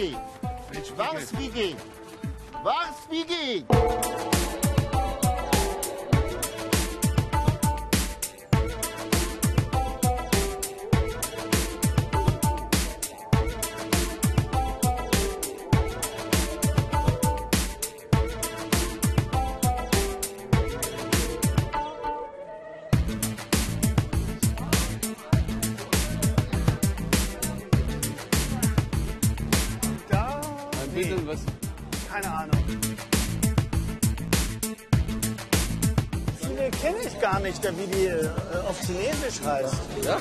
Wie geht? Was wie geht? Was wie geht? bisschen was. Keine Ahnung. Viele kenne ich gar nicht, wie die äh, auf Chinesisch heißt. Ja?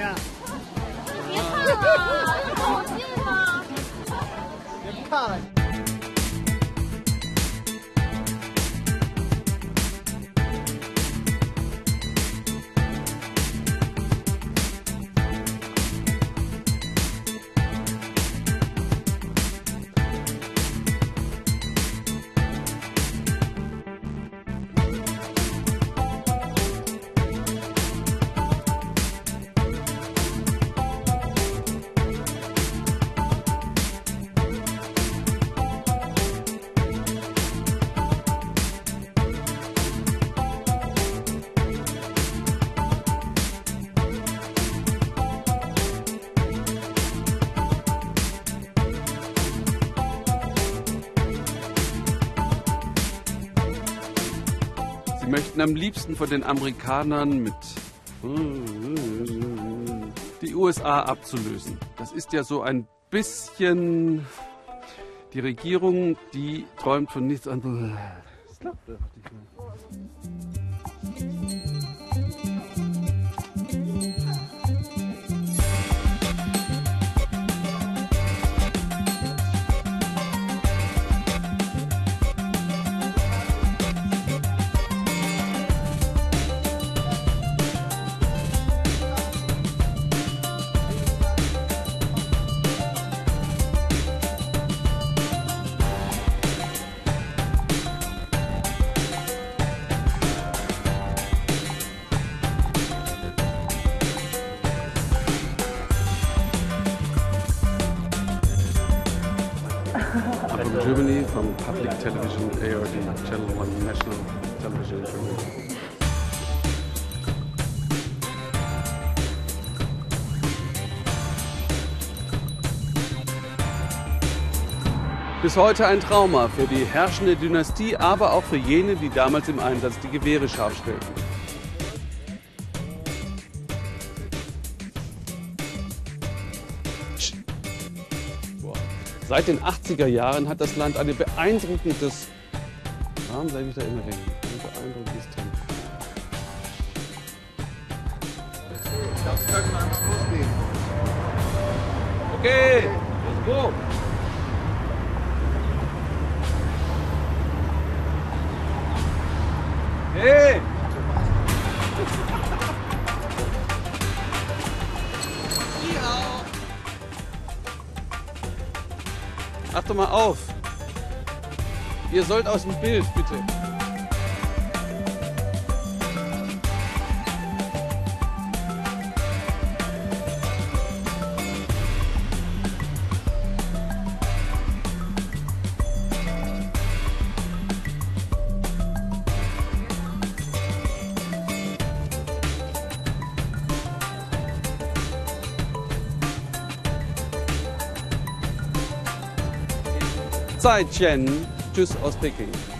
Ja. College. Möchten am liebsten von den Amerikanern mit die USA abzulösen. Das ist ja so ein bisschen die Regierung, die träumt von nichts anderem. Germany, from public television, ARD, Channel 1, National Television Germany. Bis heute ein Trauma für die herrschende Dynastie, aber auch für jene, die damals im Einsatz die Gewehre scharf stellten. Seit den 80er Jahren hat das Land ein beeindruckendes. Warum bleibe ich da immer hängen? Ein beeindruckendes Tempo. Das können wir einfach losgehen. Okay, let's go. Hey! Achte mal auf. Ihr sollt aus dem Bild, bitte. 再见，就是 o s p e a k i n g